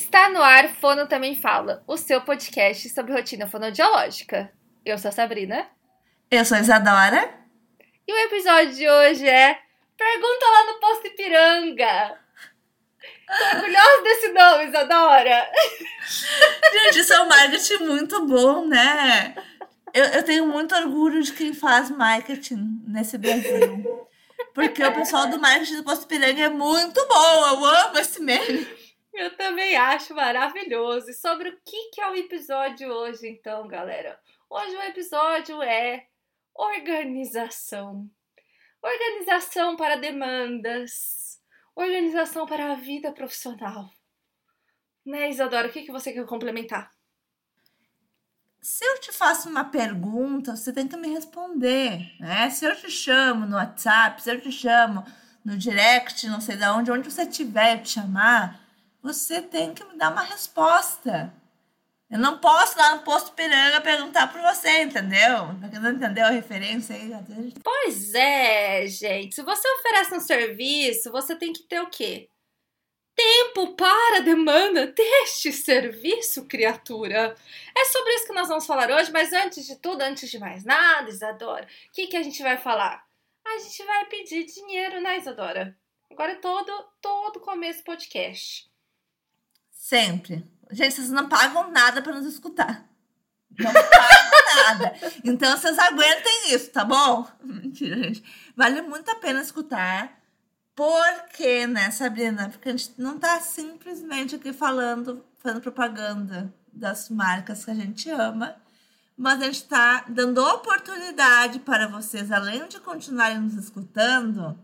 Está no ar Fono Também Fala, o seu podcast sobre rotina fonodiológica. Eu sou a Sabrina. Eu sou a Isadora. E o episódio de hoje é Pergunta lá no Posto Ipiranga. Tô orgulhosa desse nome, Isadora. Gente, isso é um marketing muito bom, né? Eu, eu tenho muito orgulho de quem faz marketing nesse Brasil. Porque o pessoal do marketing do Posto Ipiranga é muito bom. Eu amo esse meme. Eu também acho maravilhoso. E sobre o que, que é o episódio hoje, então, galera? Hoje o episódio é organização. Organização para demandas. Organização para a vida profissional. Né, Isadora? O que, que você quer complementar? Se eu te faço uma pergunta, você tem que me responder, né? Se eu te chamo no WhatsApp, se eu te chamo no direct, não sei de onde, onde você tiver te chamar, você tem que me dar uma resposta. Eu não posso lá no posto Piranga perguntar por você, entendeu? Você não entendeu a referência aí? Pois é, gente. Se você oferece um serviço, você tem que ter o quê? Tempo para a demanda deste serviço, criatura. É sobre isso que nós vamos falar hoje, mas antes de tudo, antes de mais nada, Isadora, o que, que a gente vai falar? A gente vai pedir dinheiro, né, Isadora? Agora é todo, todo começo podcast. Sempre. Gente, vocês não pagam nada para nos escutar. Não pagam nada. Então vocês aguentem isso, tá bom? Mentira, gente. Vale muito a pena escutar. Por quê, né, Sabrina? Porque a gente não tá simplesmente aqui falando, fazendo propaganda das marcas que a gente ama, mas a gente tá dando oportunidade para vocês, além de continuarem nos escutando,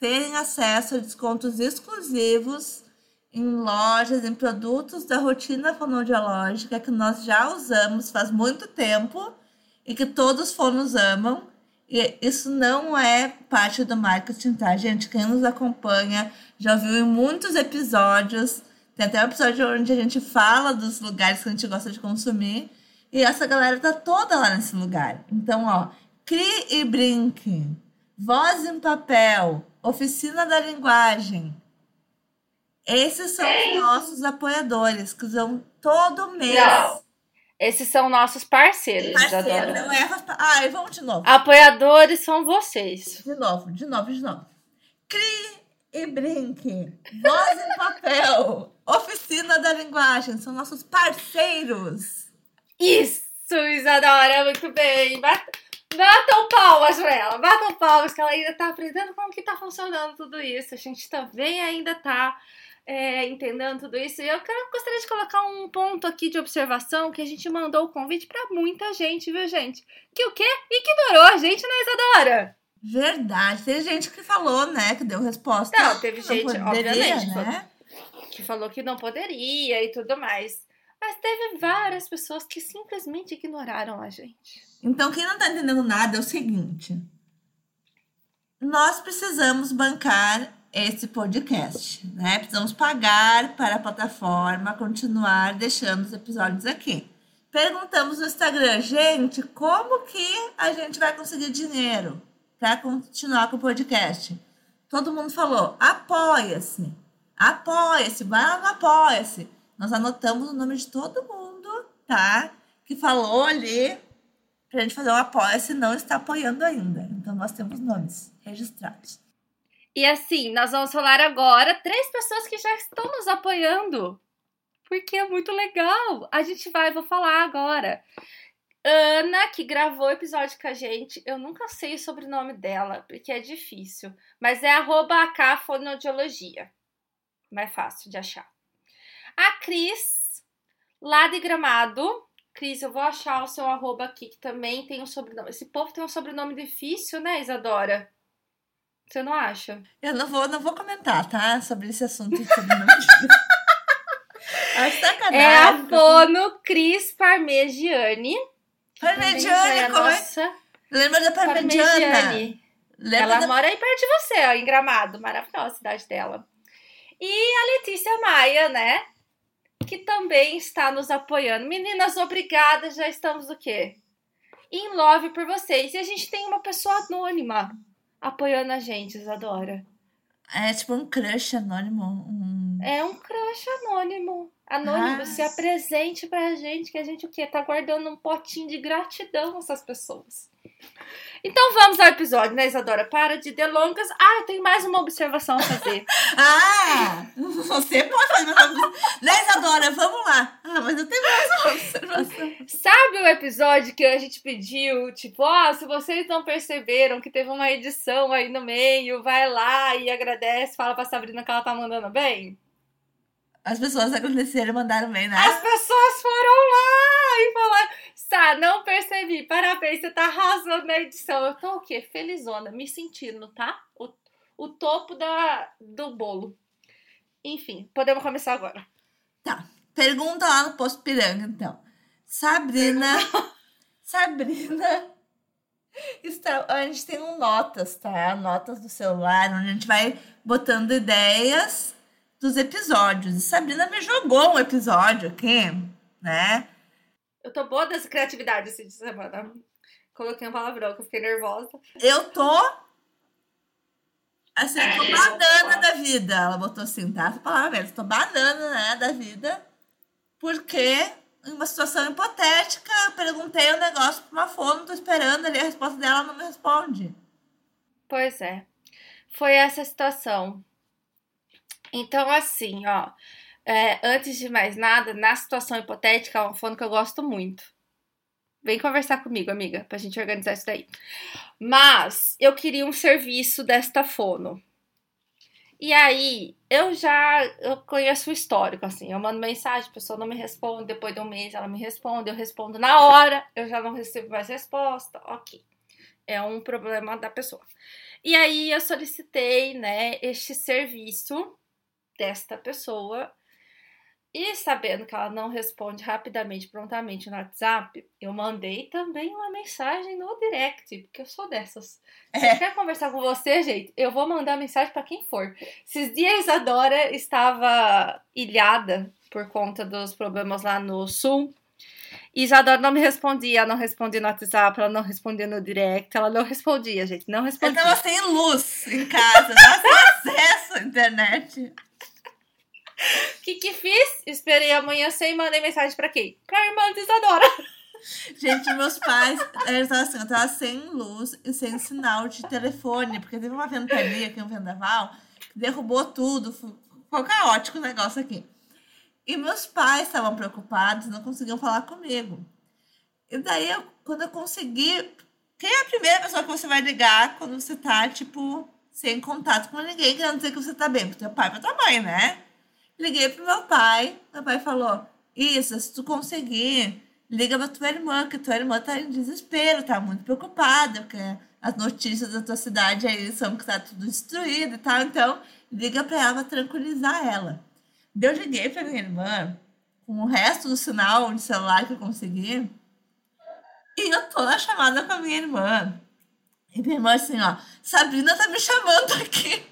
terem acesso a descontos exclusivos em lojas, em produtos da rotina fonoaudiológica que nós já usamos faz muito tempo e que todos fonos amam. E isso não é parte do marketing, tá, gente? Quem nos acompanha já viu em muitos episódios. Tem até um episódio onde a gente fala dos lugares que a gente gosta de consumir. E essa galera tá toda lá nesse lugar. Então, ó, Crie e Brinque, Voz em Papel, Oficina da Linguagem, esses são os nossos apoiadores, que vão todo mês. Não. Esses são nossos parceiros, Parceiro, não é. Ai, vamos de novo. Apoiadores são vocês. De novo, de novo, de novo. Crie e brinque. Voz em papel. Oficina da linguagem. São nossos parceiros. Isso, Isadora, muito bem. Batam palmas pra ela, batam palmas, que ela ainda tá aprendendo como que tá funcionando tudo isso. A gente também ainda tá é, entendendo tudo isso. E eu quero, gostaria de colocar um ponto aqui de observação que a gente mandou o convite para muita gente, viu, gente? Que o quê? Ignorou a gente, né, Isadora? Verdade. Teve gente que falou, né, que deu resposta. Não, teve gente, poderia, obviamente, né? que falou que não poderia e tudo mais. Mas teve várias pessoas que simplesmente ignoraram a gente. Então, quem não tá entendendo nada é o seguinte: nós precisamos bancar esse podcast, né? Precisamos pagar para a plataforma continuar deixando os episódios aqui. Perguntamos no Instagram, gente, como que a gente vai conseguir dinheiro para continuar com o podcast? Todo mundo falou, apoia-se, apoia-se, vai lá no apoia-se. Nós anotamos o nome de todo mundo, tá? Que falou ali para a gente fazer o apoia-se não está apoiando ainda. Então nós temos nomes registrados. E assim, nós vamos falar agora três pessoas que já estão nos apoiando. Porque é muito legal. A gente vai, vou falar agora. Ana, que gravou o episódio com a gente. Eu nunca sei o sobrenome dela, porque é difícil. Mas é arroba. Mais fácil de achar. A Cris, lá de Gramado. Cris, eu vou achar o seu arroba aqui, que também tem um sobrenome. Esse povo tem um sobrenome difícil, né, Isadora? Você não acha? Eu não vou, não vou comentar, tá? Sobre esse assunto. é a fono Cris Parmegiani. Parmegiani, é como é? nossa... Lembra da Parmegiana? Lembra Ela da... mora aí perto de você, ó, em Gramado. Maravilhosa a cidade dela. E a Letícia Maia, né? Que também está nos apoiando. Meninas, obrigada. Já estamos o quê? In love por vocês. E a gente tem uma pessoa anônima apoiando a gente, Isadora. É tipo um crush anônimo. Um... É um crush anônimo. Anônimo, Ah. se apresente pra gente, que a gente o quê? Tá guardando um potinho de gratidão essas pessoas. Então vamos ao episódio, né, Isadora? Para de delongas. Ah, eu tenho mais uma observação a fazer. Ah! Você pode fazer mais uma Né, Isadora? Vamos lá. Ah, mas eu tenho mais uma observação. Sabe o episódio que a gente pediu, tipo, ó, se vocês não perceberam que teve uma edição aí no meio, vai lá e agradece, fala pra Sabrina que ela tá mandando bem? As pessoas agradeceram e mandaram bem, né? As pessoas foram lá e falaram, Sá, não percebi, parabéns, você tá arrasando na edição. Eu tô o quê? Felizona, me sentindo, tá? O, o topo da, do bolo. Enfim, podemos começar agora. Tá. Pergunta lá no posto piranga, então. Sabrina. Sabrina. Está, a gente tem um notas, tá? Notas do celular, onde a gente vai botando ideias dos episódios. E Sabrina me jogou um episódio aqui, né? Eu tô boa dessa criatividade esse de semana. Coloquei um palavrão que eu fiquei nervosa. Eu tô. Assim, tô banana da vida. Ela botou assim, tá? Essa palavra mesmo. Tô banana, né, da vida. Porque, em uma situação hipotética, eu perguntei um negócio pra uma fono, tô esperando ali a resposta dela, ela não me responde. Pois é. Foi essa situação. Então, assim, ó. é, antes de mais nada, na situação hipotética, é um fono que eu gosto muito. Vem conversar comigo, amiga, pra gente organizar isso daí. Mas eu queria um serviço desta fono. E aí, eu já eu conheço o histórico, assim. Eu mando mensagem, a pessoa não me responde. Depois de um mês, ela me responde. Eu respondo na hora, eu já não recebo mais resposta. Ok. É um problema da pessoa. E aí, eu solicitei, né, este serviço desta pessoa. E sabendo que ela não responde rapidamente, prontamente no WhatsApp, eu mandei também uma mensagem no direct, porque eu sou dessas. Se É. eu quer conversar com você, gente, eu vou mandar mensagem pra quem for. Esses dias a Dora estava ilhada por conta dos problemas lá no sul. E Isadora não me respondia, ela não respondia no WhatsApp, ela não respondia no direct, ela não respondia, gente, não Eu respondia. tava sem luz em casa, sem acesso à internet. O que que fiz? Esperei amanhecer e mandei mensagem pra quem? Pra irmã de Isadora. Gente, meus pais, eu tava assim, eu tava sem luz e sem sinal de telefone, porque teve uma ventania aqui, um vendaval, que derrubou tudo, foi caótico o negócio aqui. E meus pais estavam preocupados, não conseguiam falar comigo. E daí, eu, quando eu consegui. Quem é a primeira pessoa que você vai ligar quando você tá, tipo, sem contato com ninguém, querendo dizer que você tá bem? Pro teu pai pra tua mãe, né? Liguei pro meu pai, meu pai falou: Isa, se tu conseguir, liga pra tua irmã, que tua irmã tá em desespero, tá muito preocupada, porque as notícias da tua cidade aí são que tá tudo destruído e tal, então liga pra ela pra tranquilizar ela. Eu liguei pra minha irmã, com o resto do sinal de celular que eu consegui, e eu tô na chamada com a minha irmã. E minha irmã assim, ó, Sabrina tá me chamando aqui.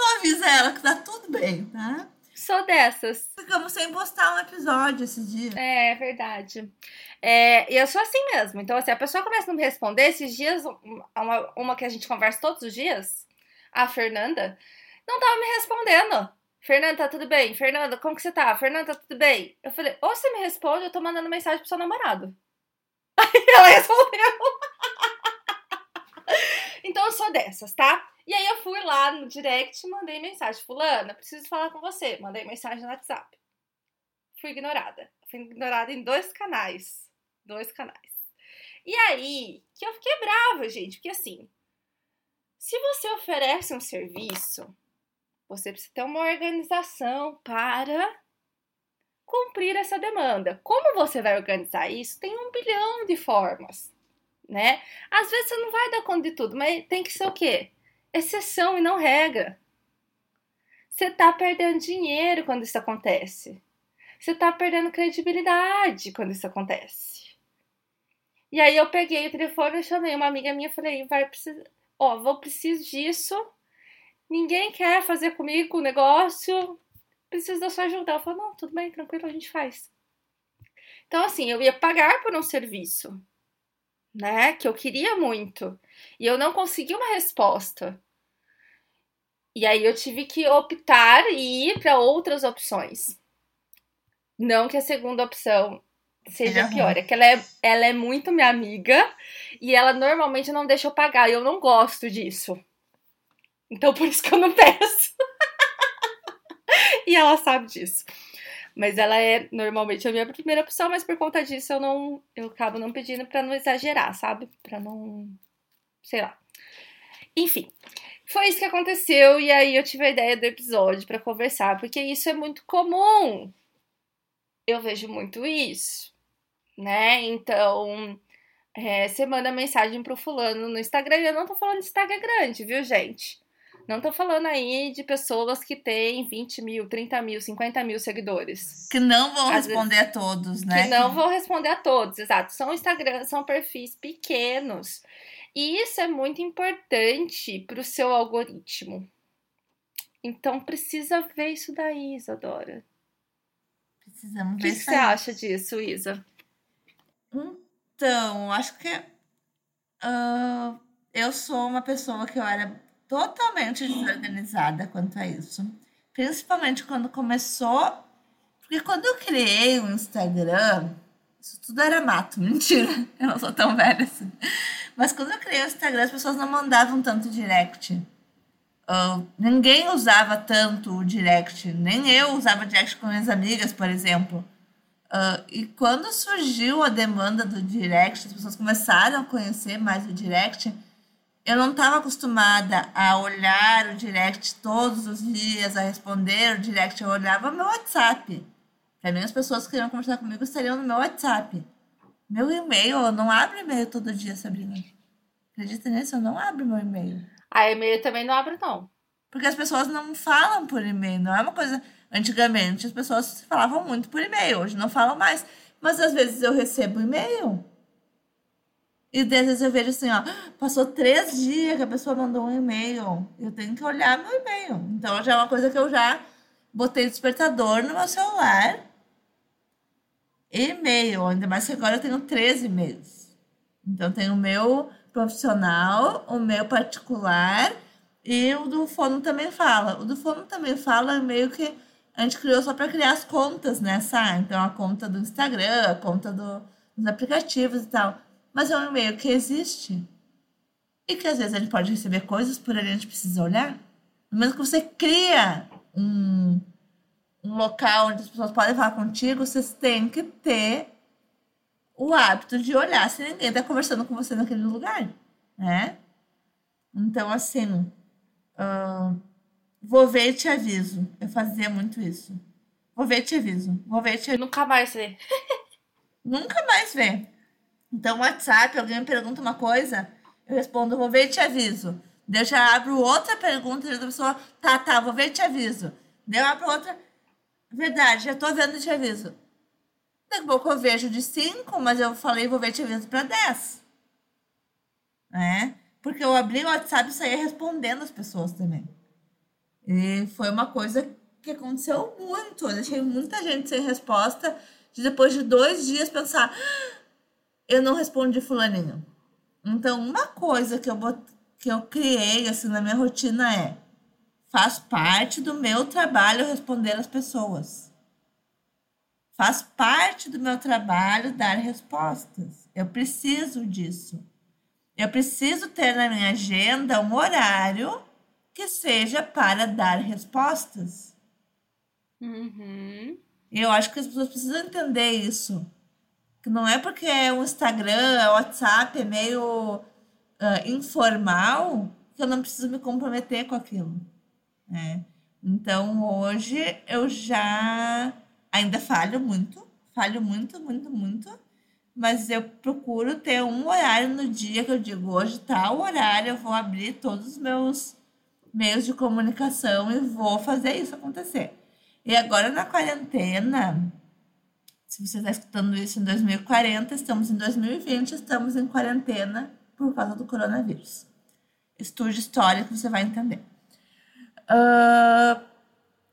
Avisa ela que tá tudo bem, tá? Sou dessas. Ficamos sem postar um episódio esses dias. É verdade. É, e eu sou assim mesmo. Então, assim, a pessoa começa a não me responder. Esses dias, uma, uma que a gente conversa todos os dias, a Fernanda, não tava me respondendo. Fernanda, tá tudo bem? Fernanda, como que você tá? Fernanda, tá tudo bem? Eu falei, ou você me responde, eu tô mandando mensagem pro seu namorado. Aí ela respondeu. Então eu sou dessas, tá? E aí eu fui lá no direct e mandei mensagem. Fulana, preciso falar com você. Mandei mensagem no WhatsApp. Fui ignorada. Fui ignorada em dois canais. Dois canais. E aí, que eu fiquei brava, gente, porque assim, se você oferece um serviço, você precisa ter uma organização para cumprir essa demanda. Como você vai organizar isso? Tem um bilhão de formas, né? Às vezes você não vai dar conta de tudo, mas tem que ser o quê? Exceção e não regra. Você tá perdendo dinheiro quando isso acontece. Você tá perdendo credibilidade quando isso acontece. E aí eu peguei o telefone e chamei uma amiga minha e falei, vai precisar, ó, vou preciso disso. Ninguém quer fazer comigo o negócio. Preciso da sua ajuda. Ela falou, não, tudo bem, tranquilo, a gente faz. Então, assim, eu ia pagar por um serviço, né? Que eu queria muito. E eu não consegui uma resposta. E aí eu tive que optar e ir para outras opções. Não que a segunda opção seja pior, é que ela é, ela é muito minha amiga e ela normalmente não deixa eu pagar e eu não gosto disso. Então por isso que eu não peço. e ela sabe disso. Mas ela é normalmente a minha primeira opção, mas por conta disso eu não eu acabo não pedindo pra não exagerar, sabe? Pra não sei lá. Enfim, foi isso que aconteceu e aí eu tive a ideia do episódio pra conversar, porque isso é muito comum. Eu vejo muito isso, né? Então, é, você manda mensagem pro fulano no Instagram, eu não tô falando de Instagram grande, viu, gente? Não tô falando aí de pessoas que têm 20 mil, 30 mil, 50 mil seguidores. Que não vão Às responder a todos, né? Que não vou responder a todos, exato. São Instagram, são perfis pequenos. E isso é muito importante pro seu algoritmo. Então precisa ver isso daí, Isadora. Precisamos O ver que que você acha disso, Isa? Então, acho que ah, eu sou uma pessoa que eu era totalmente desorganizada quanto a isso. Principalmente quando começou. Porque quando eu criei o Instagram, isso tudo era mato, mentira. Eu não sou tão velha assim. Mas quando eu criei o Instagram, as pessoas não mandavam tanto direct. Ah, ninguém usava tanto o direct. Nem eu usava direct com minhas amigas, por exemplo. Ah, e quando surgiu a demanda do direct, as pessoas começaram a conhecer mais o direct, eu não estava acostumada a olhar o direct todos os dias, a responder o direct. Eu olhava meu WhatsApp. Para mim, as pessoas que queriam conversar comigo estariam no meu WhatsApp. Meu e-mail, eu não abro e-mail todo dia, Sabrina. Acredita nisso? Eu não abro meu e-mail. A e-mail também não abre, não. Porque as pessoas não falam por e-mail, não é uma coisa. Antigamente as pessoas falavam muito por e-mail, hoje não falam mais. Mas às vezes eu recebo e-mail. E às vezes eu vejo assim, ó, passou três dias que a pessoa mandou um e-mail. Eu tenho que olhar meu e-mail. Então já é uma coisa que eu já botei despertador no meu celular. E-mail, ainda mais que agora eu tenho três e-mails. Então tenho o meu profissional, o meu particular e o do Fono também fala. O do Fono também fala meio que a gente criou só para criar as contas, né, Sá? Então a conta do Instagram, a conta do, dos aplicativos e tal. Mas é um e-mail que existe. E que às vezes a gente pode receber coisas por ali a gente precisa olhar. No momento que você cria um, um local onde as pessoas podem falar contigo, vocês têm que ter o hábito de olhar se ninguém está conversando com você naquele lugar, né? Então, assim, ah, vou ver e te aviso. Eu fazia muito isso. Vou ver e te aviso. Vou ver e te Eu nunca mais vê. Nunca mais vê. Então, WhatsApp, alguém me pergunta uma coisa, eu respondo, vou ver e te aviso. Daí eu já abro outra pergunta, e a pessoa, tá, tá, vou ver e te aviso. Daí eu abro outra, verdade, já tô vendo e te aviso. Daqui a pouco eu vejo de cinco, mas eu falei, vou ver e te aviso para dez. Né? Porque eu abri o WhatsApp e saía respondendo as pessoas também. E foi uma coisa que aconteceu muito. Eu deixei muita gente sem resposta, de depois de dois dias pensar, "Ah, eu não respondi fulaninho. Então, uma coisa que eu, bot... que eu criei assim na minha rotina é faz parte do meu trabalho responder as pessoas. Faz parte do meu trabalho dar respostas. Eu preciso disso. Eu preciso ter na minha agenda um horário que seja para dar respostas. Uhum. Eu acho que as pessoas precisam entender isso. Que não é porque é um Instagram, é WhatsApp, é meio ah, informal, que eu não preciso me comprometer com aquilo. né? Então, hoje eu já ainda falho muito, falho muito, muito, muito, mas eu procuro ter um horário no dia que eu digo, hoje tal horário eu vou abrir todos os meus meios de comunicação e vou fazer isso acontecer. E agora na quarentena, se você está escutando isso em 2040, estamos em 2020, estamos em quarentena por causa do coronavírus. Estude história que você vai entender. Ah,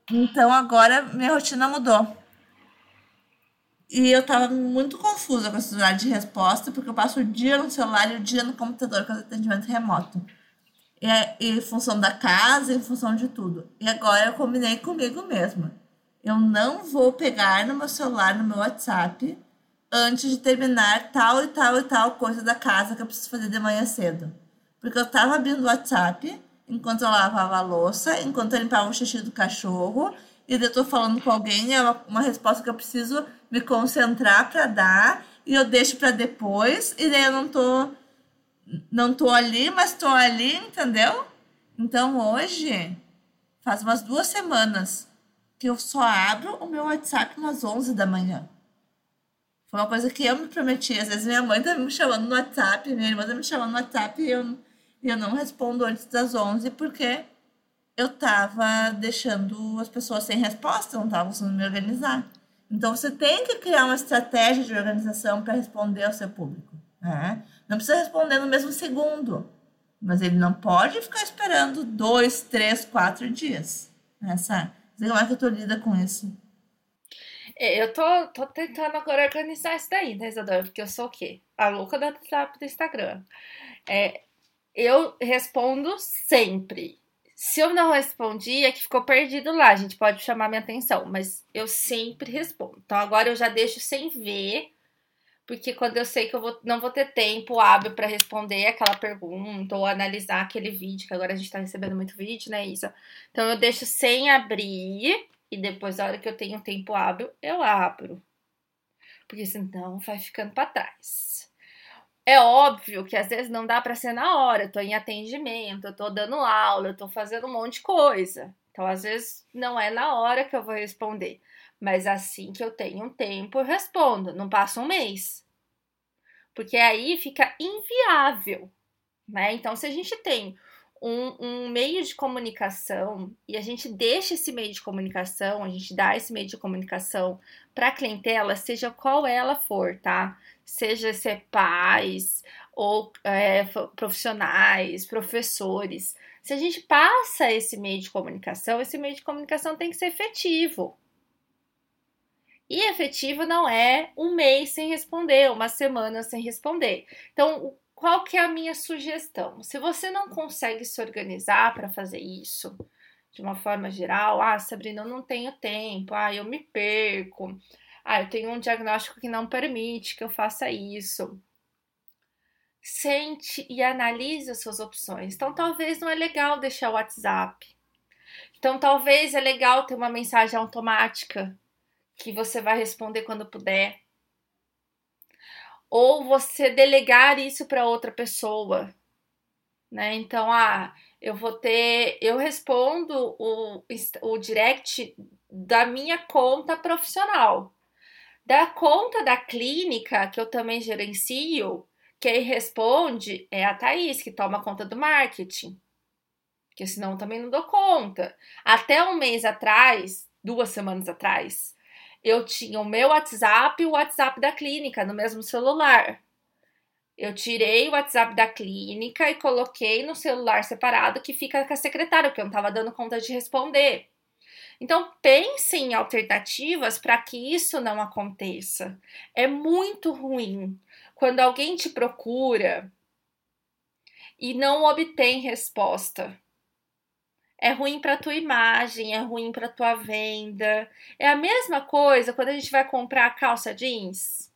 então agora minha rotina mudou. E eu tava muito confusa com esse horário de resposta, porque eu passo o dia no celular e o dia no computador com atendimento remoto. é, em função da casa, em função de tudo. E agora eu combinei comigo mesma. Eu não vou pegar no meu celular, no meu WhatsApp, antes de terminar tal e tal e tal coisa da casa que eu preciso fazer de manhã cedo. Porque eu tava abrindo o WhatsApp enquanto eu lavava a louça, enquanto eu limpava o xixi do cachorro, e eu tô falando com alguém, é uma, uma resposta que eu preciso me concentrar para dar, e eu deixo para depois, e daí eu não tô não tô ali, mas tô ali, entendeu? Então hoje faz umas duas semanas que eu só abro o meu WhatsApp umas 11 da manhã. Foi uma coisa que eu me prometi. Às vezes minha mãe tá me chamando no WhatsApp, minha irmã tá me chamando no WhatsApp e eu, eu não respondo antes das 11 porque eu tava deixando as pessoas sem resposta, não tava conseguindo me organizar. Então você tem que criar uma estratégia de organização para responder ao seu público. Né? Não precisa responder no mesmo segundo, mas ele não pode ficar esperando dois, três, quatro dias. Essa, como é que tu lida com isso? É, eu tô, tô tentando agora organizar isso daí, né, Isadora? Porque eu sou o quê? A louca do WhatsApp do Instagram. É, eu respondo sempre. Se eu não respondi, é que ficou perdido lá. A gente pode chamar minha atenção, mas eu sempre respondo. Então agora eu já deixo sem ver, porque quando eu sei que eu vou, não vou ter tempo hábil para responder aquela pergunta ou analisar aquele vídeo, que agora a gente tá recebendo muito vídeo, né, Isa? Então eu deixo sem abrir e depois, na hora que eu tenho tempo hábil, eu abro. Porque senão vai ficando para trás. É óbvio que às vezes não dá para ser na hora. Eu tô em atendimento, eu tô dando aula, eu tô fazendo um monte de coisa. Então, às vezes, não é na hora que eu vou responder. Mas assim que eu tenho um tempo, eu respondo. Não passa um mês. Porque aí fica inviável. Né? Então, se a gente tem um, um, meio de comunicação e a gente deixa esse meio de comunicação, a gente dá esse meio de comunicação para a clientela, seja qual ela for, tá? Seja ser pais ou é, profissionais, professores. Se a gente passa esse meio de comunicação, esse meio de comunicação tem que ser efetivo. E efetivo não é um mês sem responder, uma semana sem responder. Então, qual que é a minha sugestão? Se você não consegue se organizar para fazer isso de uma forma geral, ah, Sabrina, eu não tenho tempo, ah, eu me perco, ah, eu tenho um diagnóstico que não permite que eu faça isso. Sente e analise as suas opções. Então, talvez não é legal deixar o WhatsApp. Então, talvez é legal ter uma mensagem automática que você vai responder quando puder ou você delegar isso para outra pessoa, né? Então, ah, eu vou ter, eu respondo o, o direct da minha conta profissional. Da conta da clínica, que eu também gerencio, quem responde é a Thaís, que toma conta do marketing. Porque senão também não dou conta. Até um mês atrás, duas semanas atrás, eu tinha o meu WhatsApp e o WhatsApp da clínica no mesmo celular. Eu tirei o WhatsApp da clínica e coloquei no celular separado que fica com a secretária, porque eu não estava dando conta de responder. Então, pense em alternativas para que isso não aconteça. É muito ruim quando alguém te procura e não obtém resposta. É ruim para tua imagem, é ruim para tua venda. É a mesma coisa quando a gente vai comprar calça jeans.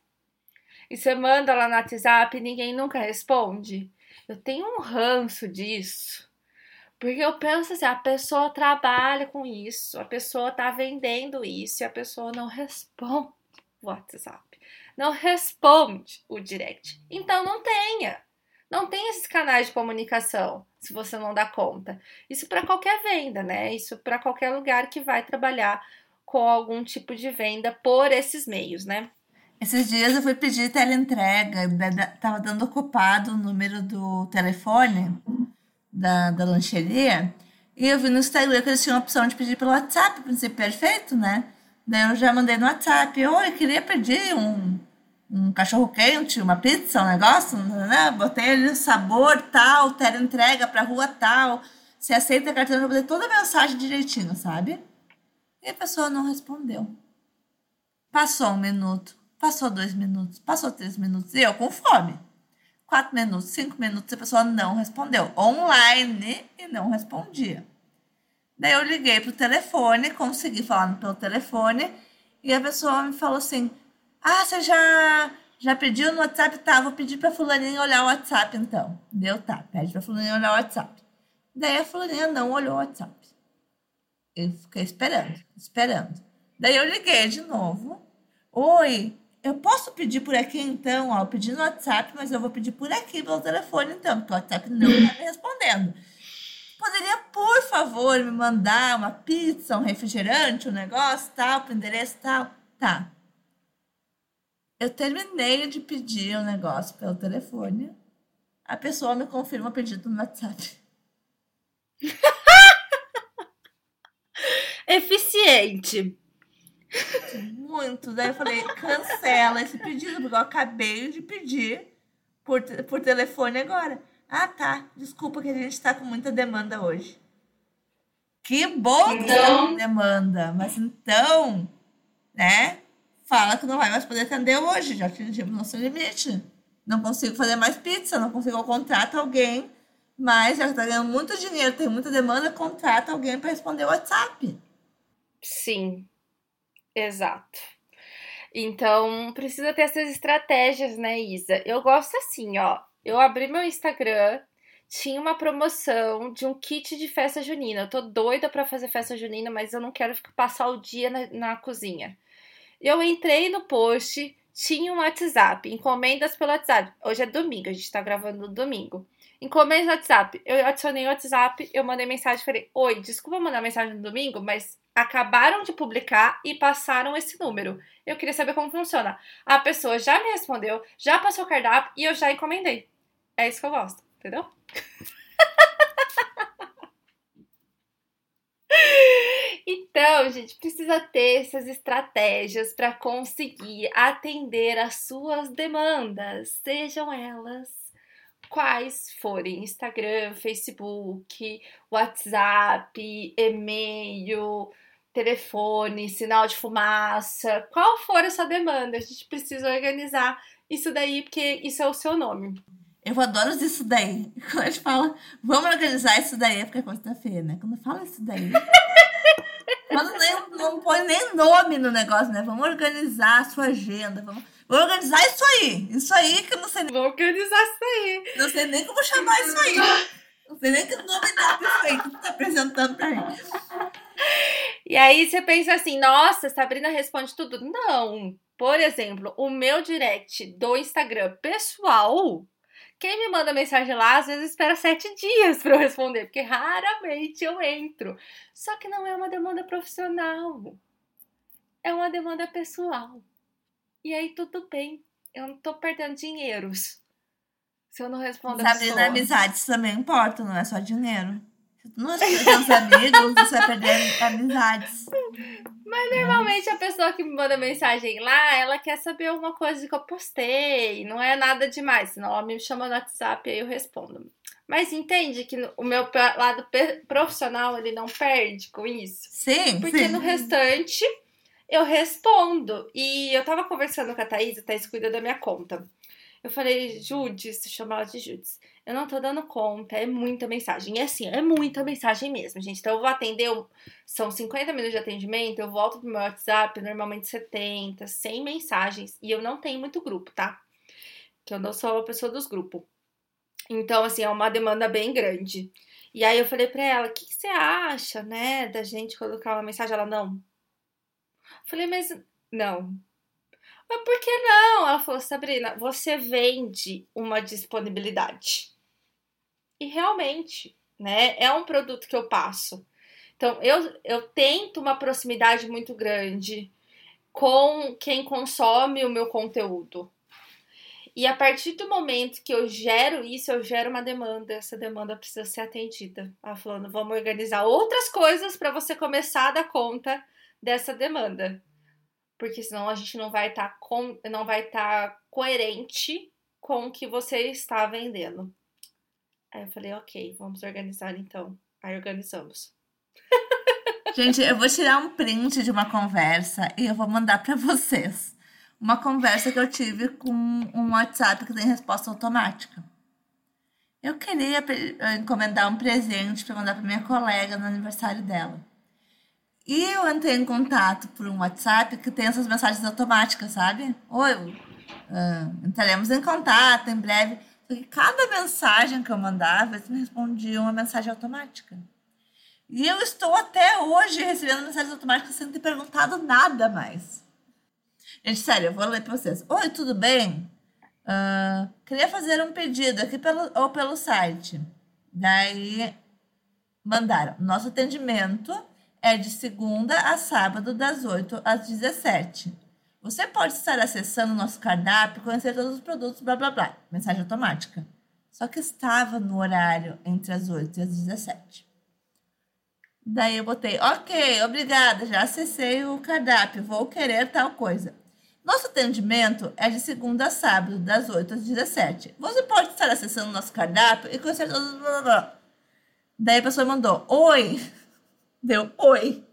E você manda lá no WhatsApp e ninguém nunca responde. Eu tenho um ranço disso. Porque eu penso assim, a pessoa trabalha com isso, a pessoa tá vendendo isso e a pessoa não responde o WhatsApp. Não responde o direct. Então não tenha. Não tem esses canais de comunicação se você não dá conta. Isso para qualquer venda, né? Isso para qualquer lugar que vai trabalhar com algum tipo de venda por esses meios, né? Esses dias eu fui pedir teleentrega, tava dando ocupado o número do telefone da, da lancheria, e eu vi no Instagram que eles tinham a opção de pedir pelo WhatsApp, pensei, perfeito, né? Daí eu já mandei no WhatsApp, oi, queria pedir um um cachorro quente, uma pizza, um negócio, né? Botei ali o sabor tal, tela entrega pra rua tal. Se aceita a carteira, eu botei toda a mensagem direitinho, sabe? E a pessoa não respondeu. Passou um minuto, passou dois minutos, passou três minutos. E eu com fome. quatro minutos, cinco minutos, a pessoa não respondeu. Online e não respondia. Daí eu liguei pro telefone, consegui falar pelo telefone, e a pessoa me falou assim: Ah, você já, já pediu no WhatsApp? Tá, vou pedir pra fulaninha olhar o WhatsApp então. Deu, tá, pede pra fulaninha olhar o WhatsApp. Daí a fulaninha não olhou o WhatsApp. Eu fiquei esperando, esperando. Daí eu liguei de novo. Oi, eu posso pedir por aqui então? Ó, eu pedi no WhatsApp, mas eu vou pedir por aqui pelo telefone então, porque o WhatsApp não está me respondendo. Poderia, por favor, me mandar uma pizza, um refrigerante, um negócio, tal, pro endereço tal? Tá. Eu terminei de pedir o um negócio pelo telefone. A pessoa me confirma o pedido no WhatsApp. Eficiente. Muito. Daí eu falei, cancela esse pedido, porque eu acabei de pedir por, por telefone agora. Ah, tá. Desculpa que a gente está com muita demanda hoje. Que bom então... demanda. Mas então, né? Fala que não vai mais poder atender hoje. Já atingimos nosso limite. Não consigo fazer mais pizza, não consigo contratar alguém, mas já está ganhando muito dinheiro, tem muita demanda, contrata alguém para responder o WhatsApp. Sim, exato. Então, precisa ter essas estratégias, né, Isa? Eu gosto assim, ó. Eu abri meu Instagram, tinha uma promoção de um kit de festa junina. Eu tô doida para fazer festa junina, mas eu não quero passar o dia na, na cozinha. Eu entrei no post, tinha um WhatsApp, encomendas pelo WhatsApp. Hoje é domingo, a gente tá gravando no domingo. Encomendas no WhatsApp. Eu adicionei o WhatsApp, eu mandei mensagem falei: Oi, desculpa mandar mensagem no domingo, mas acabaram de publicar e passaram esse número. Eu queria saber como funciona. A pessoa já me respondeu, já passou o cardápio e eu já encomendei. É isso que eu gosto, entendeu? Então, gente, precisa ter essas estratégias para conseguir atender às suas demandas, sejam elas quais forem: Instagram, Facebook, WhatsApp, e-mail, telefone, sinal de fumaça, qual for essa demanda, a gente precisa organizar isso daí, porque isso é o seu nome. Eu adoro isso daí. Quando a gente fala, vamos organizar isso daí, é porque é quarta-feira, né? Quando fala isso daí. quando nem, não põe nem nome no negócio, né? Vamos organizar a sua agenda. Vamos, vou organizar isso aí. Isso aí que eu não sei nem. Vou organizar isso aí. Não sei nem como chamar isso aí. Não sei nem que nome dá aí que tá apresentando pra mim. E aí você pensa assim, nossa, Sabrina responde tudo. Não. Por exemplo, o meu direct do Instagram pessoal quem me manda mensagem lá, às vezes espera sete dias para eu responder, porque raramente eu entro. Só que não é uma demanda profissional, é uma demanda pessoal. E aí tudo bem, eu não tô perdendo dinheiros se eu não respondo a Sabe, na amizade isso também importa, não é só dinheiro. Não responder os amigos, você vai perder amizades. Mas normalmente a pessoa que me manda mensagem lá, ela quer saber alguma coisa que eu postei. Não é nada demais. Senão ela me chama no WhatsApp e aí eu respondo. Mas entende que o meu lado profissional ele não perde com isso? Sim. Porque sim. no restante eu respondo. E eu tava conversando com a Thaís, a Thaís cuida da minha conta. Eu falei, Judes, chama ela de Judes. Eu não tô dando conta, é muita mensagem. E assim, é muita mensagem mesmo, gente. Então eu vou atender, são 50 minutos de atendimento, eu volto pro meu WhatsApp, normalmente 70, 100 mensagens. E eu não tenho muito grupo, tá? Que eu não sou a pessoa dos grupos. Então, assim, é uma demanda bem grande. E aí eu falei pra ela, o que, que você acha, né, da gente colocar uma mensagem? Ela, não. Eu falei, mas não, mas por que não? Ela falou, Sabrina, você vende uma disponibilidade. E realmente, né? É um produto que eu passo. Então, eu, eu tento uma proximidade muito grande com quem consome o meu conteúdo. E a partir do momento que eu gero isso, eu gero uma demanda. Essa demanda precisa ser atendida. Ela falando, vamos organizar outras coisas para você começar a dar conta dessa demanda porque senão a gente não vai estar tá com, não vai estar tá coerente com o que você está vendendo. Aí eu falei, ok, vamos organizar então. Aí organizamos. Gente, eu vou tirar um print de uma conversa e eu vou mandar para vocês. uma conversa que eu tive com um WhatsApp que tem resposta automática. Eu queria encomendar um presente para mandar para minha colega no aniversário dela. E eu entrei em contato por um WhatsApp que tem essas mensagens automáticas, sabe? Oi, uh, entraremos em contato em breve. Porque cada mensagem que eu mandava, eles me respondiam uma mensagem automática. E eu estou até hoje recebendo mensagens automáticas sem ter perguntado nada mais. Gente, sério, eu vou ler para vocês. Oi, tudo bem? Uh, queria fazer um pedido aqui pelo, ou pelo site. Daí mandaram. Nosso atendimento é de segunda a sábado, das 8 às 17. Você pode estar acessando o nosso cardápio, conhecer todos os produtos, blá blá blá. Mensagem automática. Só que estava no horário entre as 8 e as 17. Daí eu botei, ok, obrigada, já acessei o cardápio, vou querer tal coisa. Nosso atendimento é de segunda a sábado, das 8 às 17. Você pode estar acessando o nosso cardápio e conhecer todos. Blá, blá, blá. Daí a pessoa mandou, oi. Deu, oi.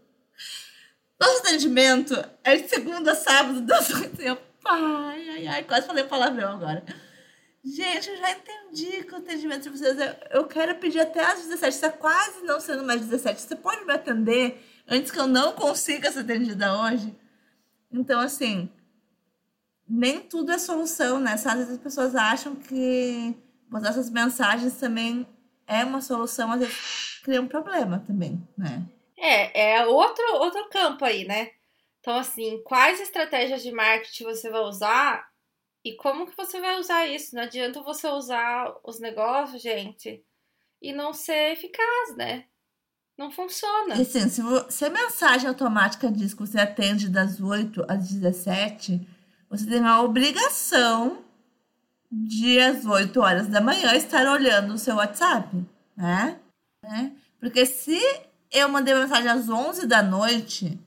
Nosso atendimento é de segunda a sábado, das 8 eu, ai, ai, ai, quase falei palavrão agora. Gente, eu já entendi que o atendimento de vocês, eu, eu quero pedir até às 17, está quase não sendo mais 17. Você pode me atender antes que eu não consiga ser atendida hoje? Então, assim, nem tudo é solução, né? Às vezes as pessoas acham que botar essas mensagens também é uma solução, às vezes cria um problema também, né? É, é outro, outro campo aí, né? Então, assim, quais estratégias de marketing você vai usar e como que você vai usar isso? Não adianta você usar os negócios, gente, e não ser eficaz, né? Não funciona. E assim, se, se a mensagem automática diz que você atende das 8 às 17, você tem a obrigação de às 8 horas da manhã estar olhando o seu WhatsApp, né? né? Porque se eu mandei uma mensagem às 11 da noite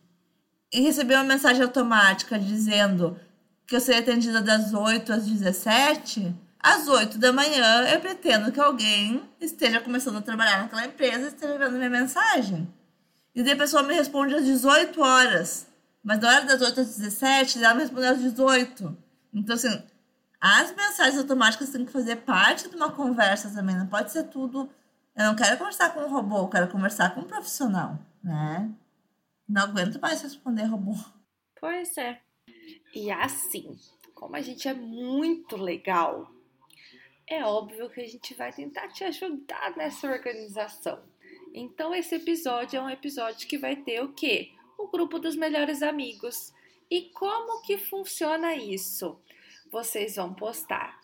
e recebi uma mensagem automática dizendo que eu seria atendida das 8 às 17, às 8 da manhã eu pretendo que alguém esteja começando a trabalhar naquela empresa e esteja vendo minha mensagem. E daí a pessoa me responde às 18 horas. Mas na hora das 8 às 17, ela me respondeu às 18. Então, assim, as mensagens automáticas têm que fazer parte de uma conversa também. Não pode ser tudo eu não quero conversar com um robô, eu quero conversar com um profissional, né? Não aguento mais responder robô. Pois é. E assim, como a gente é muito legal, é óbvio que a gente vai tentar te ajudar nessa organização. Então esse episódio é um episódio que vai ter o quê? O grupo dos melhores amigos. E como que funciona isso? Vocês vão postar.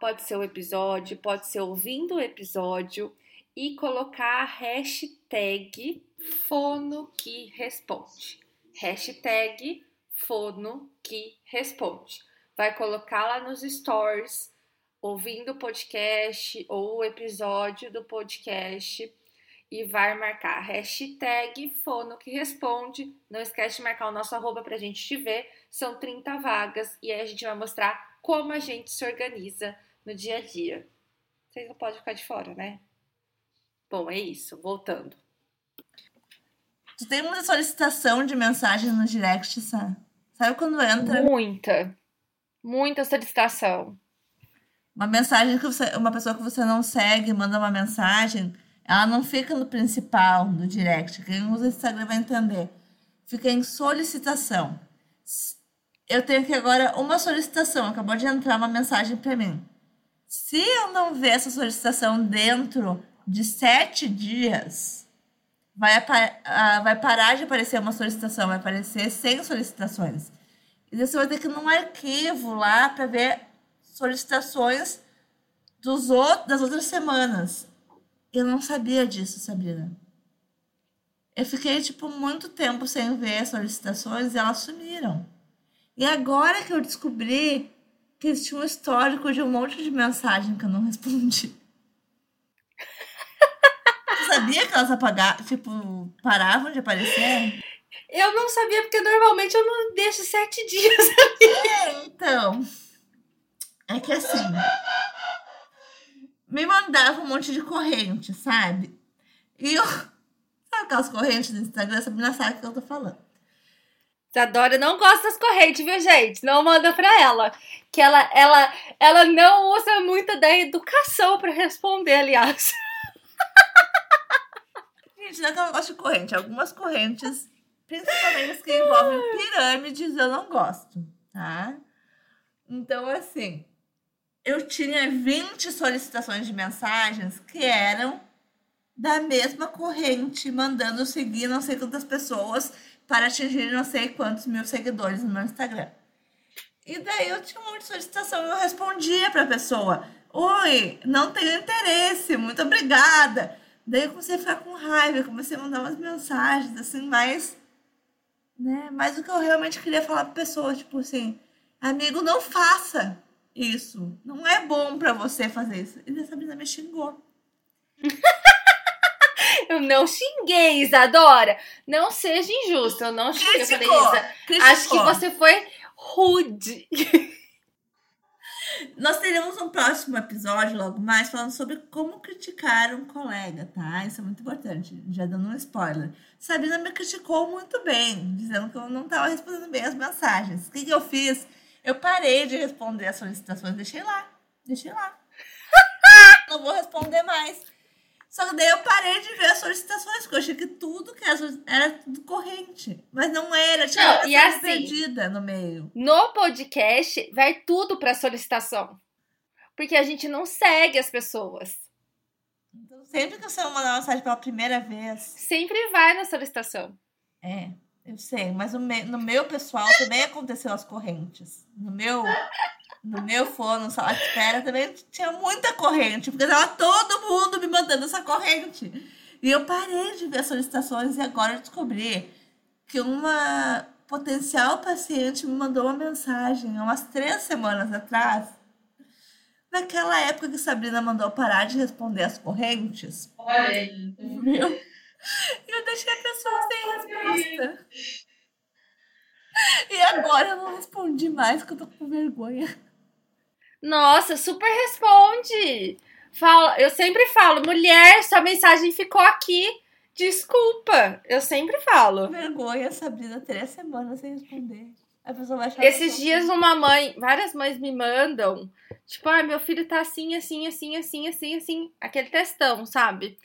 Pode ser o episódio, pode ser ouvindo o episódio e colocar a hashtag fono que responde. Hashtag fono que responde. Vai colocar lá nos stories, ouvindo o podcast ou o episódio do podcast e vai marcar hashtag fono que responde. Não esquece de marcar o nosso arroba pra gente te ver. São 30 vagas e aí a gente vai mostrar como a gente se organiza no dia a dia. Vocês não podem ficar de fora, né? Bom, é isso. Voltando. Tu tem muita solicitação de mensagem no direct, sabe? Sabe quando entra? Muita. Muita solicitação. Uma mensagem que você. Uma pessoa que você não segue manda uma mensagem, ela não fica no principal do direct. Quem usa Instagram vai entender. Fica em solicitação. Eu tenho aqui agora uma solicitação. Acabou de entrar uma mensagem para mim. Se eu não ver essa solicitação dentro de sete dias, vai, vai parar de aparecer uma solicitação, vai aparecer sem solicitações. E você vai ter que ir num arquivo lá para ver solicitações dos outros, das outras semanas. Eu não sabia disso, Sabrina. Eu fiquei, tipo, muito tempo sem ver solicitações e elas sumiram. E agora que eu descobri que existia um histórico de um monte de mensagem que eu não respondi sabia que elas apagavam, tipo, paravam de aparecer? Eu não sabia, porque normalmente eu não deixo sete dias. É, então. É que assim. Me mandava um monte de corrente, sabe? E eu. Sabe aquelas correntes do Instagram? Sabrina sabe o que eu tô falando. Isadora não gosta das correntes, viu, gente? Não manda pra ela. Que ela, ela, ela não usa muito da educação para responder, aliás. Gente, não é que eu não gosto de corrente. Algumas correntes, principalmente as que envolvem pirâmides, eu não gosto, tá? Então, assim, eu tinha 20 solicitações de mensagens que eram da mesma corrente, mandando seguir não sei quantas pessoas para atingir não sei quantos mil seguidores no meu Instagram. E daí eu tinha um monte de solicitação, eu respondia para a pessoa: Oi, não tenho interesse, muito obrigada. Daí eu comecei a ficar com raiva, comecei a mandar umas mensagens, assim, mais. Né, mais do que eu realmente queria falar pra pessoa, tipo assim, amigo, não faça isso. Não é bom para você fazer isso. E dessa menina me xingou. Eu não xinguei, Isadora. Não seja injusta. Eu não xinguei. Criticou, eu falei, Isa, acho que você foi rude. Nós teremos um próximo episódio logo mais falando sobre como criticar um colega, tá? Isso é muito importante. Já dando um spoiler. Sabrina me criticou muito bem, dizendo que eu não estava respondendo bem as mensagens. O que, que eu fiz? Eu parei de responder as solicitações, deixei lá. Deixei lá. não vou responder mais. Só que daí eu parei de ver as solicitações, porque eu achei que tudo que era, era tudo corrente. Mas não era, tinha Não, e assim, perdida no meio. No podcast, vai tudo pra solicitação. Porque a gente não segue as pessoas. Então, sempre que você mandar uma mensagem pela primeira vez, Sempre vai na solicitação. é, eu sei, mas no meu, no meu pessoal também aconteceu as correntes. No meu, no meu fone, no sala de espera, também tinha muita corrente, porque tava todo mundo me mandando essa corrente. E eu parei de ver as solicitações e agora descobri que uma potencial paciente me mandou uma mensagem há umas três semanas atrás. Naquela época que Sabrina mandou parar de responder as correntes, Olha aí. viu? E eu deixei a pessoa sem resposta. E agora eu não respondi mais, porque eu tô com vergonha. Nossa, super responde. Fala, eu sempre falo, mulher, sua mensagem ficou aqui. Desculpa. Eu sempre falo. Vergonha, Sabrina, três semanas sem responder. A pessoa vai achar Esses sou- dias uma mãe, várias mães me mandam, tipo, ah, meu filho tá assim, assim, assim, assim, assim, assim, aquele textão, sabe?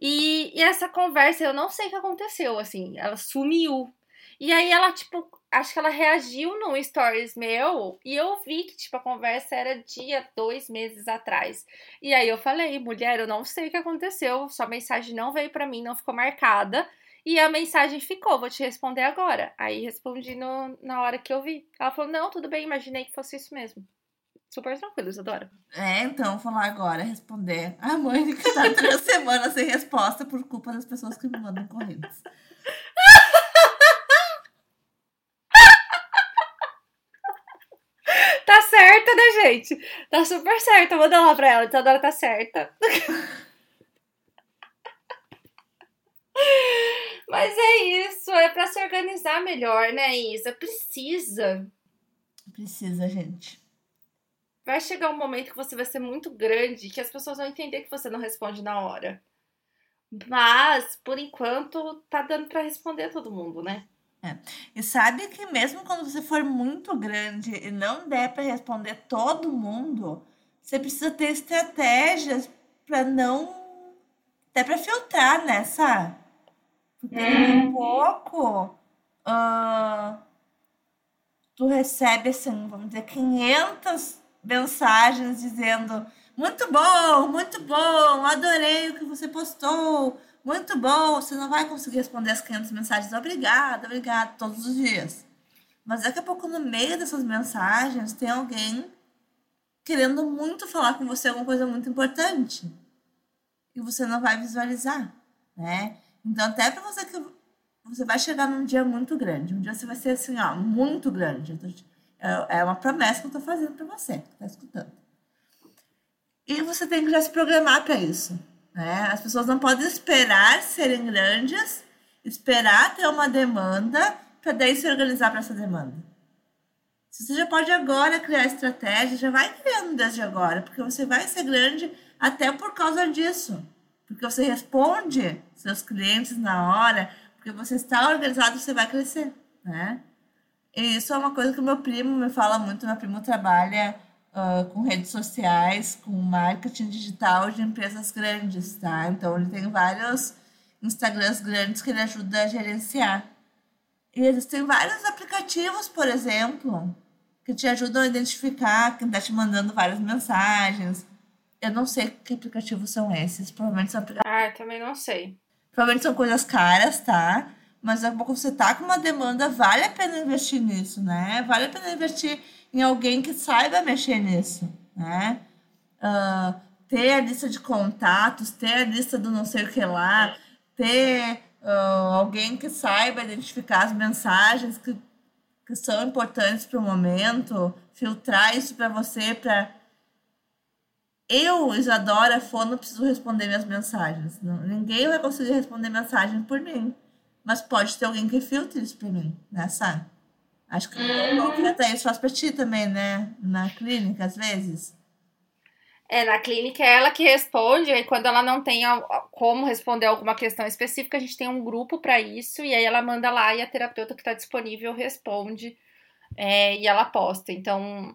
E, e essa conversa, eu não sei o que aconteceu, assim, ela sumiu. E aí ela, tipo, acho que ela reagiu num stories meu e eu vi que, tipo, a conversa era dia, dois meses atrás. E aí eu falei, mulher, eu não sei o que aconteceu, sua mensagem não veio pra mim, não ficou marcada. E a mensagem ficou, vou te responder agora. Aí respondi no, na hora que eu vi. Ela falou, não, tudo bem, imaginei que fosse isso mesmo. Super tranquilo, Isadora. É, então, vou lá agora responder. A mãe que tá três semanas sem resposta por culpa das pessoas que me mandam correntes. Tá certa, né, gente? Tá super certa. Manda lá pra ela, Isadora tá certa. Mas é isso, é pra se organizar melhor, né, Isa? Precisa. Precisa, gente. Vai chegar um momento que você vai ser muito grande, que as pessoas vão entender que você não responde na hora. Mas, por enquanto, tá dando pra responder a todo mundo, né? E sabe que mesmo quando você for muito grande e não der para responder todo mundo, você precisa ter estratégias para não. até para filtrar, né, Porque daqui a pouco ah, tu recebe, assim, vamos dizer, 500 mensagens dizendo muito bom, muito bom, adorei o que você postou, muito bom, você não vai conseguir responder as 500 mensagens, obrigada, obrigada, todos os dias. Mas daqui a pouco, no meio dessas mensagens, tem alguém querendo muito falar com você alguma coisa muito importante. E você não vai visualizar, né? Então, até para você que você vai chegar num dia muito grande, um dia você vai ser assim, ó, muito grande. Te- É é uma promessa que eu tô fazendo para você, que tá escutando. E você tem que já se programar para isso. Né? As pessoas não podem esperar serem grandes, esperar ter uma demanda para daí se organizar para essa demanda. Se você já pode agora criar estratégia, já vai criando desde agora, porque você vai ser grande até por causa disso. Porque você responde seus clientes na hora, porque você está organizado, você vai crescer, né? E isso é uma coisa que meu primo me fala muito. Meu primo trabalha uh, com redes sociais, com marketing digital de empresas grandes, tá? Então ele tem vários Instagrams grandes que ele ajuda a gerenciar. E eles têm vários aplicativos, por exemplo, que te ajudam a identificar quem está te mandando várias mensagens. Eu não sei que aplicativos são esses. Provavelmente são aplicativos. Ah, também não sei. Provavelmente são coisas caras, tá? Mas daqui a pouco você tá com uma demanda, vale a pena investir nisso, né? Vale a pena investir em alguém que saiba mexer nisso, né? Uh, ter a lista de contatos, ter a lista do não sei o que lá, ter uh, alguém que saiba identificar as mensagens que, que são importantes para o momento, filtrar isso para você, para eu, Isadora Fono, preciso responder minhas mensagens. Ninguém vai conseguir responder mensagem por mim. Mas pode ter alguém que filtre isso para mim, né, sabe? Acho que uhum. a Thaís faz para ti também, né? Na clínica, às vezes. É, na clínica é ela que responde, e quando ela não tem como responder alguma questão específica, a gente tem um grupo para isso, e aí ela manda lá e a terapeuta que está disponível responde é, e ela posta. Então,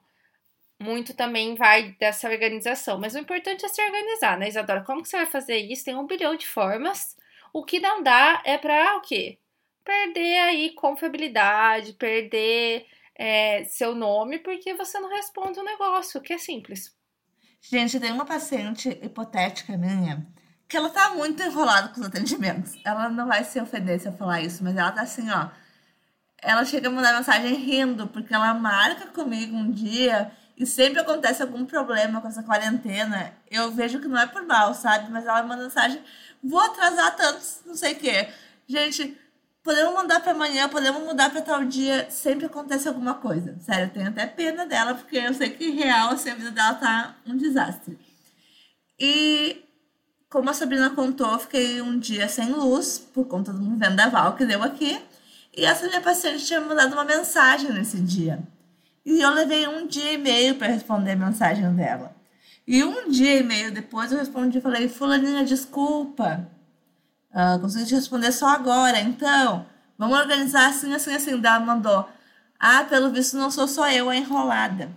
muito também vai dessa organização. Mas o importante é se organizar, né, Isadora? Como que você vai fazer isso? Tem um bilhão de formas. O que não dá é para o quê? Perder aí confiabilidade, perder é, seu nome, porque você não responde o um negócio, que é simples. Gente, tem uma paciente hipotética minha que ela tá muito enrolada com os atendimentos. Ela não vai se ofender se eu falar isso, mas ela tá assim, ó. Ela chega a mandar mensagem rindo, porque ela marca comigo um dia e sempre acontece algum problema com essa quarentena. Eu vejo que não é por mal, sabe? Mas ela manda mensagem: vou atrasar tantos, não sei o quê. Gente, podemos mandar para amanhã, podemos mudar para tal dia, sempre acontece alguma coisa. Sério, eu tenho até pena dela, porque eu sei que real assim, a vida dela tá um desastre. E como a Sabrina contou, eu fiquei um dia sem luz por conta do vendaval que deu aqui. E essa minha paciente tinha mandado uma mensagem nesse dia. E eu levei um dia e meio para responder a mensagem dela. E um dia e meio depois eu respondi e falei, fulaninha, desculpa, Uh, consegui te responder só agora. Então, vamos organizar assim, assim, assim. Ela mandou. Ah, pelo visto não sou só eu a enrolada.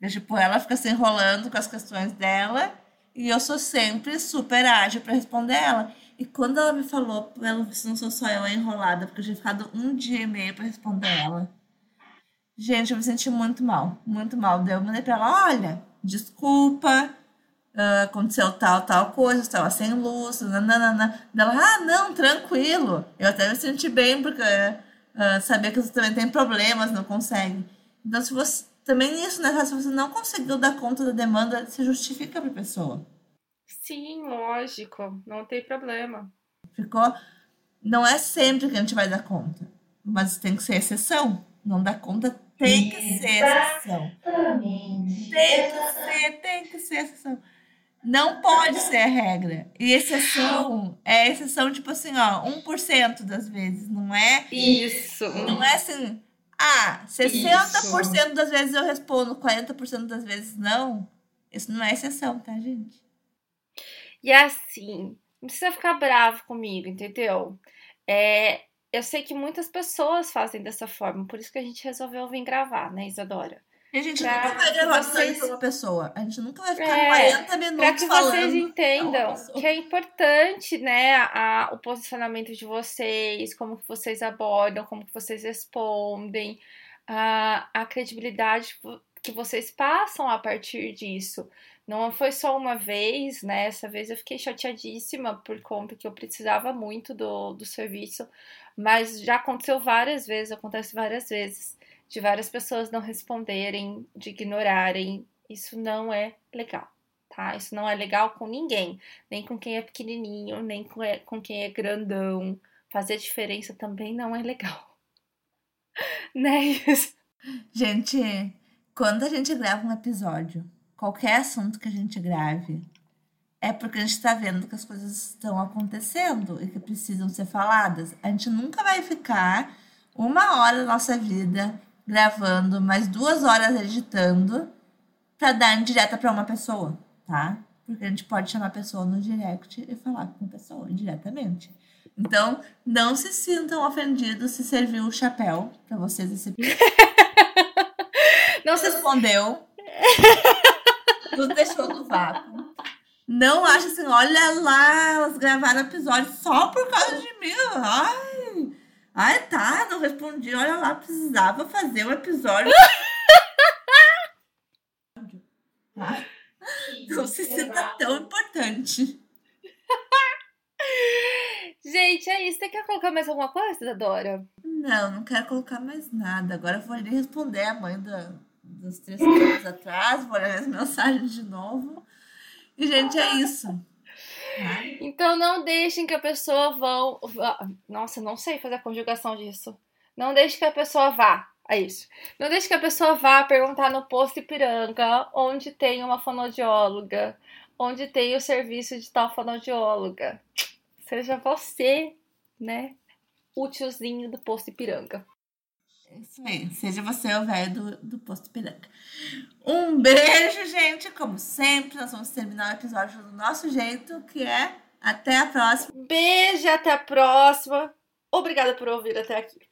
E, tipo, ela fica se enrolando com as questões dela e eu sou sempre super ágil para responder ela. E quando ela me falou, pelo visto não sou só eu a enrolada, porque eu tinha ficado um dia e meio para responder ela. Gente, eu me senti muito mal, muito mal. Daí eu mandei para ela: olha, desculpa, uh, aconteceu tal, tal coisa, estava sem luz, nananana. Ela, ah, não, tranquilo. Eu até me senti bem, porque uh, sabia que você também tem problemas, não consegue. Então, se você. Também isso, né? Se você não conseguiu dar conta da demanda, se justifica para a pessoa. Sim, lógico. Não tem problema. Ficou. Não é sempre que a gente vai dar conta, mas tem que ser exceção. Não dar conta tem que ser exceção. Tem que ser, tem que ser exceção. Não pode ser a regra. E exceção é exceção, tipo assim, ó, 1% das vezes, não é? Isso. Não é assim, ah, 60% Isso. das vezes eu respondo, 40% das vezes não. Isso não é exceção, tá, gente? E assim, não precisa ficar bravo comigo, entendeu? É, eu sei que muitas pessoas fazem dessa forma, por isso que a gente resolveu vir gravar, né, Isadora? E a gente pra nunca vai gravar vocês... pra uma pessoa. A gente nunca vai ficar é, 40 minutos Para que falando vocês entendam que é importante, né, a, o posicionamento de vocês, como que vocês abordam, como que vocês respondem, a, a credibilidade que vocês passam a partir disso. Não foi só uma vez, né? Essa vez eu fiquei chateadíssima por conta que eu precisava muito do, do serviço, mas já aconteceu várias vezes, acontece várias vezes de várias pessoas não responderem, de ignorarem. Isso não é legal, tá? Isso não é legal com ninguém, nem com quem é pequenininho, nem com, é, com quem é grandão. Fazer diferença também não é legal. né? Gente, quando a gente grava um episódio, qualquer assunto que a gente grave, é porque a gente está vendo que as coisas estão acontecendo e que precisam ser faladas. A gente nunca vai ficar uma hora da nossa vida gravando, mais duas horas editando para dar em direta para uma pessoa, tá? Porque a gente pode chamar a pessoa no direct e falar com a pessoa diretamente. Então, não se sintam ofendidos se serviu o chapéu pra vocês esse Não se respondeu. Nos deixou no vácuo. Não acha assim, olha lá, elas gravaram episódio só por causa de mim. Ai, ai tá, não respondi. Olha lá, precisava fazer o episódio. Ah, não se sinta tão importante. Gente, é isso. Você quer colocar mais alguma coisa, Dora? Não, não quero colocar mais nada. Agora eu vou ali responder a mãe da, dos três anos atrás, vou olhar as mensagens de novo. E, gente, é isso. Tá? Então não deixem que a pessoa vá. vá- Nossa, não sei fazer a conjugação disso. Não deixe que a pessoa vá. É isso. Não deixe que a pessoa vá perguntar no posto Ipiranga onde tem uma fonoaudióloga, onde tem o serviço de tal fonoaudióloga. Seja você, né? O tiozinho do posto Ipiranga. É isso aí. Seja você o velho do, do posto piranga. Um beijo, gente. Como sempre, nós vamos terminar o episódio do nosso jeito, que é até a próxima. Beijo, até a próxima. Obrigada por ouvir até aqui.